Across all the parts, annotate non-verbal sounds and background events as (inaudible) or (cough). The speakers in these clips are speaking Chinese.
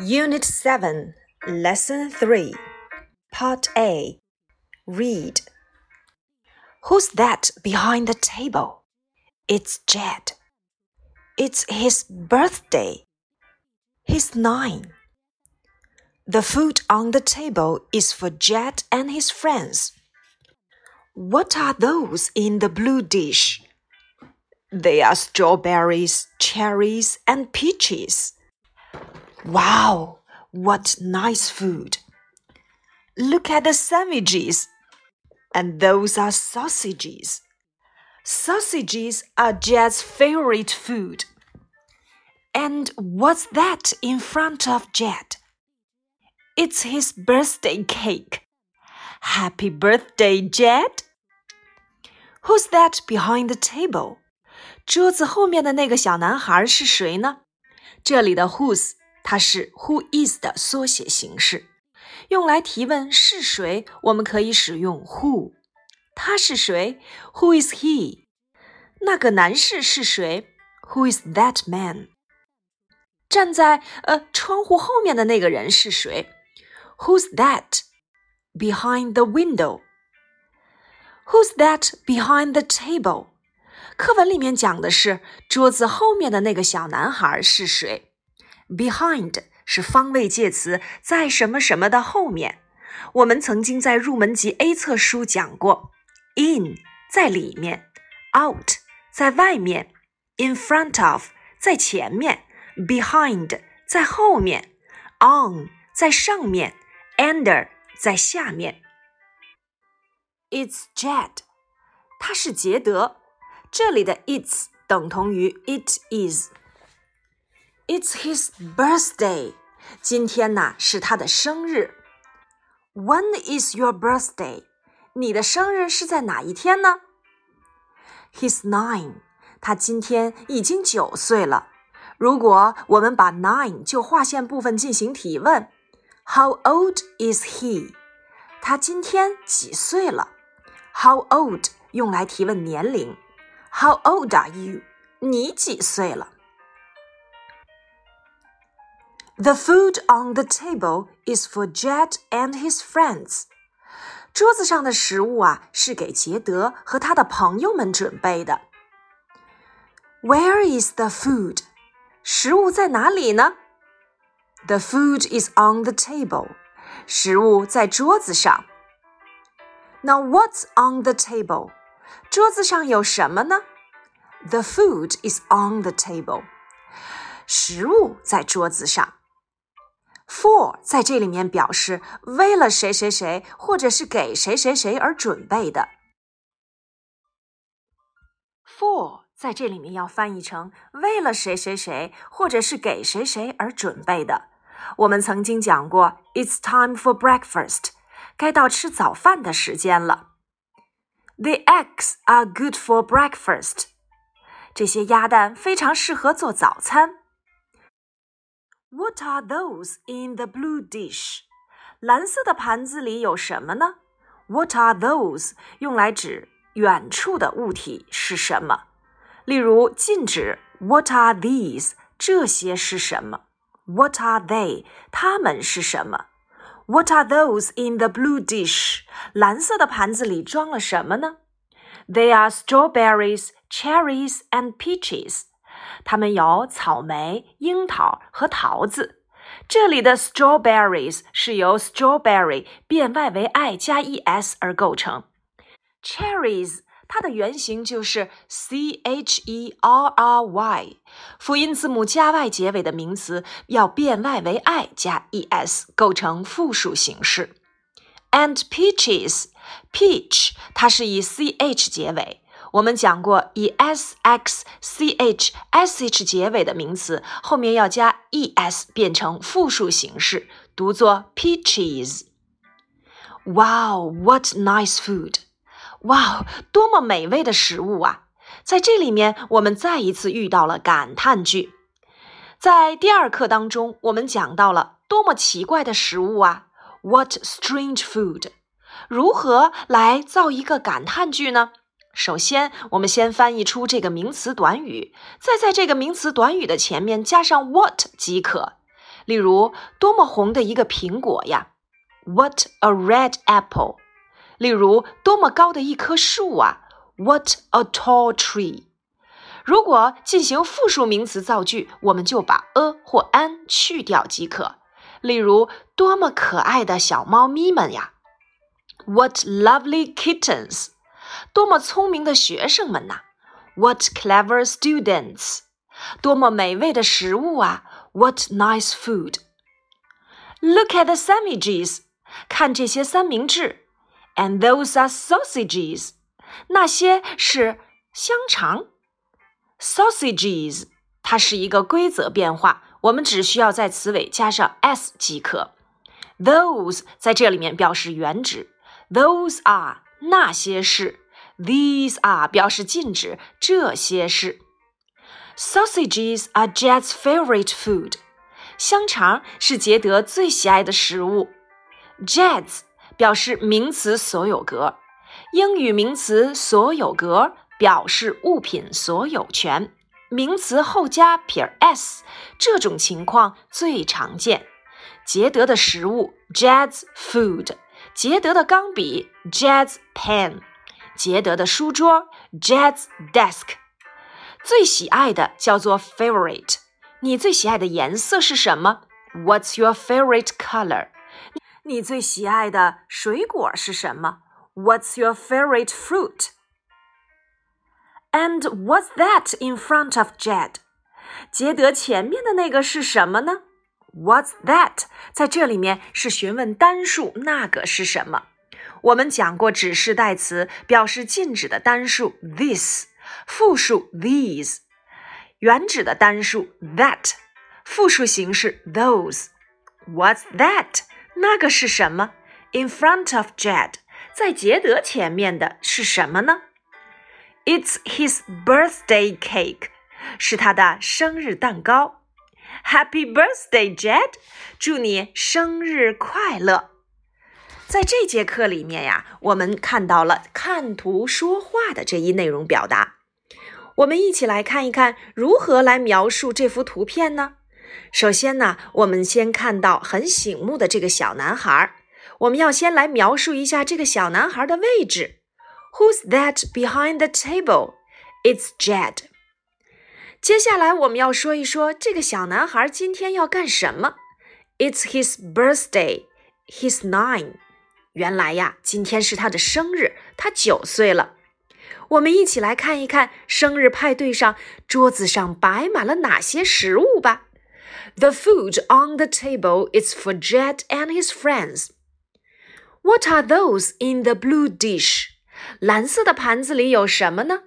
Unit 7, Lesson 3, Part A. Read. Who's that behind the table? It's Jed. It's his birthday. He's nine. The food on the table is for Jed and his friends. What are those in the blue dish? They are strawberries, cherries, and peaches. Wow, what nice food! Look at the sandwiches. And those are sausages. Sausages are Jed's favorite food. And what's that in front of Jed? It's his birthday cake. Happy birthday, Jed! Who's that behind the table? 桌子后面的那个小男孩是谁呢？这里的 whose 它是 who is 的缩写形式，用来提问是谁，我们可以使用 who。他是谁？Who is he？那个男士是谁？Who is that man？站在呃窗户后面的那个人是谁？Who's that behind the window？Who's that behind the table？课文里面讲的是桌子后面的那个小男孩是谁 ？Behind 是方位介词，在什么什么的后面。我们曾经在入门级 A 册书讲过，in 在里面，out 在外面，in front of 在前面，behind 在后面，on 在上面，under 在下面。It's Jed，他是杰德。这里的 it's 等同于 it is。It's his birthday. 今天呐是他的生日。When is your birthday? 你的生日是在哪一天呢？He's nine. 他今天已经九岁了。如果我们把 nine 就划线部分进行提问，How old is he? 他今天几岁了？How old 用来提问年龄。How old are you? 你几岁了 ？The food on the table is for Jed and his friends. 桌子上的食物啊，是给杰德和他的朋友们准备的。Where is the food? 食物在哪里呢？The food is on the table. 食物在桌子上。Now what's on the table? 桌子上有什么呢？The food is on the table. 食物在桌子上。 For 在这里面表示为了谁谁谁，或者是给谁谁谁而准备的。For 在这里面要翻译成为了谁谁谁，或者是给谁谁而准备的。我们曾经讲过，It's time for breakfast，该到吃早饭的时间了。The eggs are good for breakfast，这些鸭蛋非常适合做早餐。What are those in the blue dish？蓝色的盘子里有什么呢？What are those？用来指远处的物体是什么？例如，禁止 What are these？这些是什么？What are they？它们是什么？What are those in the blue dish？蓝色的盘子里装了什么呢？They are strawberries, cherries, and peaches. 它们有草莓、樱桃和桃子。这里的 strawberries 是由 strawberry 变 y 为 i 加 e s 而构成。cherries 它的原型就是 c h e r r y，辅音字母加 y 结尾的名词要变 y 为 i 加 e s 构成复数形式。And peaches，peach 它是以 c h 结尾。我们讲过，以 s x c h s h 结尾的名词后面要加 e s 变成复数形式，读作 peaches。Wow, what nice food! 哇，多么美味的食物啊！在这里面，我们再一次遇到了感叹句。在第二课当中，我们讲到了多么奇怪的食物啊！What strange food！如何来造一个感叹句呢？首先，我们先翻译出这个名词短语，再在这个名词短语的前面加上 what 即可。例如，多么红的一个苹果呀！What a red apple！例如，多么高的一棵树啊！What a tall tree！如果进行复数名词造句，我们就把 a 或 an 去掉即可。例如，多么可爱的小猫咪们呀！What lovely kittens！多么聪明的学生们呐！What clever students！多么美味的食物啊！What nice food！Look at the sandwiches！看这些三明治。And those are sausages！那些是香肠。Sausages，它是一个规则变化，我们只需要在词尾加上 s 即可。Those 在这里面表示原指，Those are 那些是 ，These are 表示禁止这些是。Sausages are Jed's favorite food。香肠是杰德最喜爱的食物。Jed's 表示名词所有格，英语名词所有格。表示物品所有权，名词后加撇 s，这种情况最常见。杰德的食物 Jed's food，杰德的钢笔 Jed's pen，杰德的书桌 Jed's desk。最喜爱的叫做 favorite。你最喜爱的颜色是什么？What's your favorite color？你最喜爱的水果是什么？What's your favorite fruit？And what's that in front of Jed？杰德前面的那个是什么呢？What's that？在这里面是询问单数，那个是什么？ 我们讲过指示代词表示禁止的单数 this，复数 these，原指的单数 that，复数形式 those。What's that？那个是什么？In front of Jed，在杰德前面的是什么呢？It's his birthday cake，是他的生日蛋糕。Happy birthday, Jed！祝你生日快乐。在这节课里面呀，我们看到了看图说话的这一内容表达。我们一起来看一看如何来描述这幅图片呢？首先呢，我们先看到很醒目的这个小男孩。我们要先来描述一下这个小男孩的位置。Who's that behind the table? It's Jed. 接下来我们要说一说这个小男孩今天要干什么。It's his birthday. He's nine. 原来呀，今天是他的生日，他九岁了。我们一起来看一看生日派对上桌子上摆满了哪些食物吧。The food on the table is for Jed and his friends. What are those in the blue dish? 蓝色的盘子里有什么呢？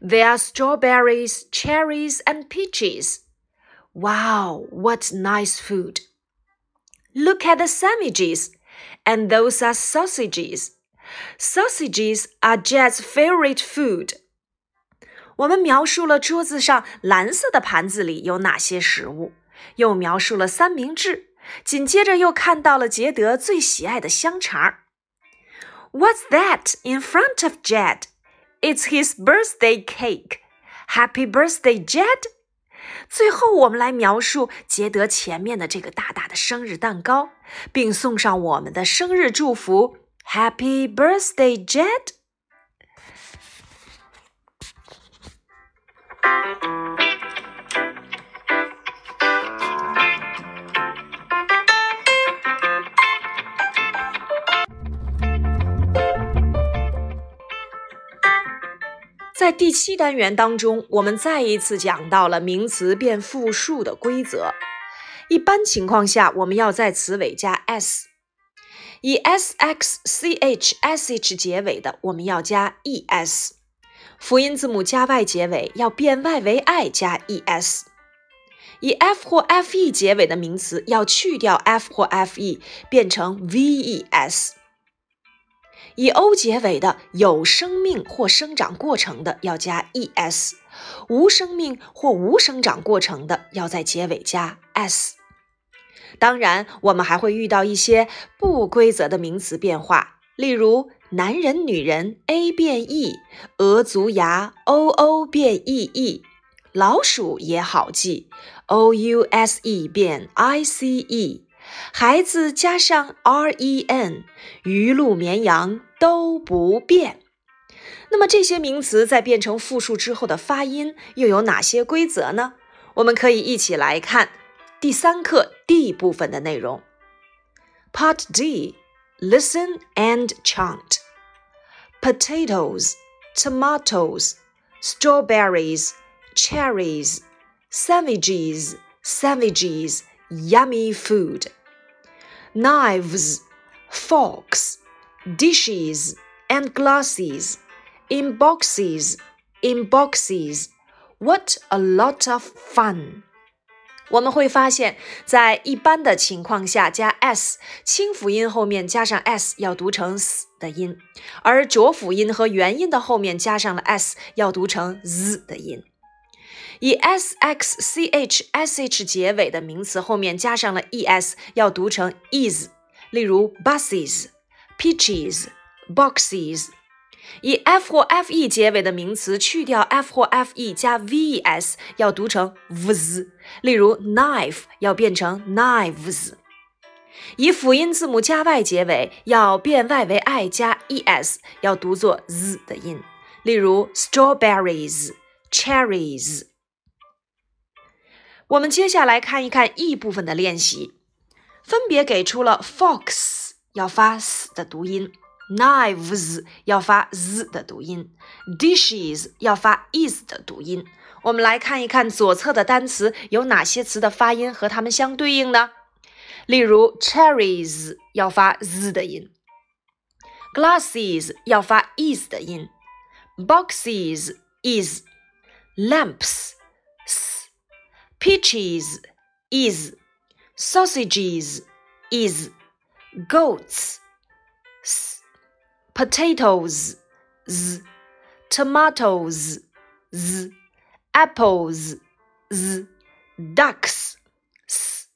There are strawberries, cherries, and peaches. Wow, what nice food! Look at the sandwiches, and those are sausages. Sausages are Jed's favorite food. 我们描述了桌子上蓝色的盘子里有哪些食物，又描述了三明治，紧接着又看到了杰德最喜爱的香肠。What's that in front of Jed? It's his birthday cake. Happy birthday, Jed! 最后，我们来描述杰德前面的这个大大的生日蛋糕，并送上我们的生日祝福：Happy birthday, Jed! (laughs) 在第七单元当中，我们再一次讲到了名词变复数的规则。一般情况下，我们要在词尾加 s，以 s x c h s h 结尾的，我们要加 e s；辅音字母加 y 结尾，要变 y 为 i 加 e s；以 f 或 f e 结尾的名词，要去掉 f 或 f e，变成 v e s。以 o 结尾的有生命或生长过程的要加 es，无生命或无生长过程的要在结尾加 s。当然，我们还会遇到一些不规则的名词变化，例如男人、女人 a 变 e，鹅足牙 o o 变 e e，老鼠也好记，o u s e 变 i c e。孩子加上 r e n，鱼鹿绵羊都不变。那么这些名词在变成复数之后的发音又有哪些规则呢？我们可以一起来看第三课 D 部分的内容。Part D, listen and chant. Potatoes, tomatoes, strawberries, cherries, sandwiches, sandwiches, yummy food. Knives, forks, dishes, and glasses, in boxes, in boxes. What a lot of fun! 我们会发现，在一般的情况下，加 s 清辅音后面加上 s 要读成 s 的音，而浊辅音和元音的后面加上了 s 要读成 z 的音。 以 s x c h s h 结尾的名词后面加上了 e s 要读成 is，例如 buses、peaches、boxes。以 f 或 f e 结尾的名词去掉 f 或 f e 加 v e s，要读成 vs。例如 knife 要变成 knives。以辅音字母加 y 结尾，要变 y 为 i 加 e s，要读作 z 的音。例如 strawberries、cherries。我们接下来看一看 e 部分的练习，分别给出了 fox 要发 s 的读音。Knives 要发 z 的读音，dishes 要发 is 的读音。我们来看一看左侧的单词有哪些词的发音和它们相对应呢？例如，cherries 要发 z 的音，glasses 要发 is 的音，boxes is，lamps s，peaches is，sausages is，goats s。potatoes, z, tomatoes, z, apples, z, ducks, s。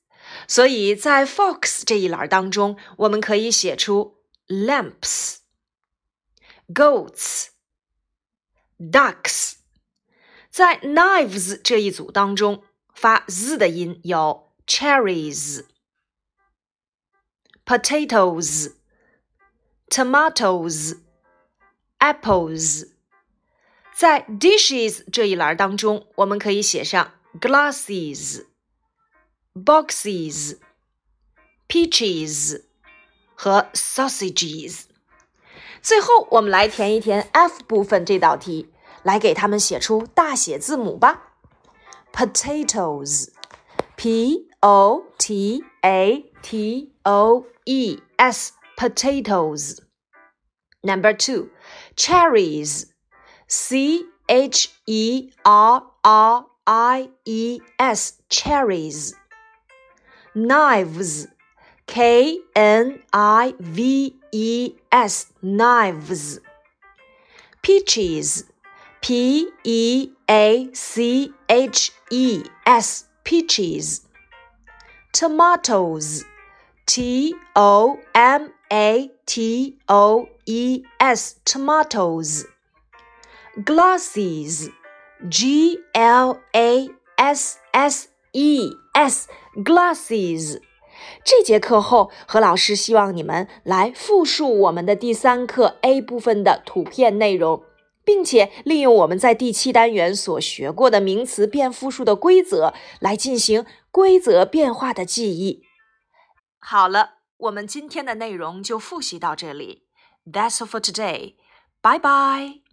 所以在 fox 这一栏当中，我们可以写出 lamps, goats, ducks。在 knives 这一组当中， 发 z 的音有 cherries, potatoes。tomatoes, apples。在 dishes 这一栏当中，我们可以写上 glasses、boxes、peaches 和 sausages。最后，我们来填一填 F 部分这道题，来给他们写出大写字母吧。Potatoes，P P O T A T O E S, potatoes. Number two, cherries. C H E R R I E S, cherries. Knives. K N I V E S, knives. Peaches. P E A C H E S, peaches. Tomatoes. T O M a T O E S tomatoes glasses G L A S S E S glasses 这节课后，何老师希望你们来复述我们的第三课 A 部分的图片内容， 并且利用我们在第七单元所学过的名词变复数的规则来进行规则变化的记忆。好了。我们今天的内容就复习到这里。That's all for today. Bye bye.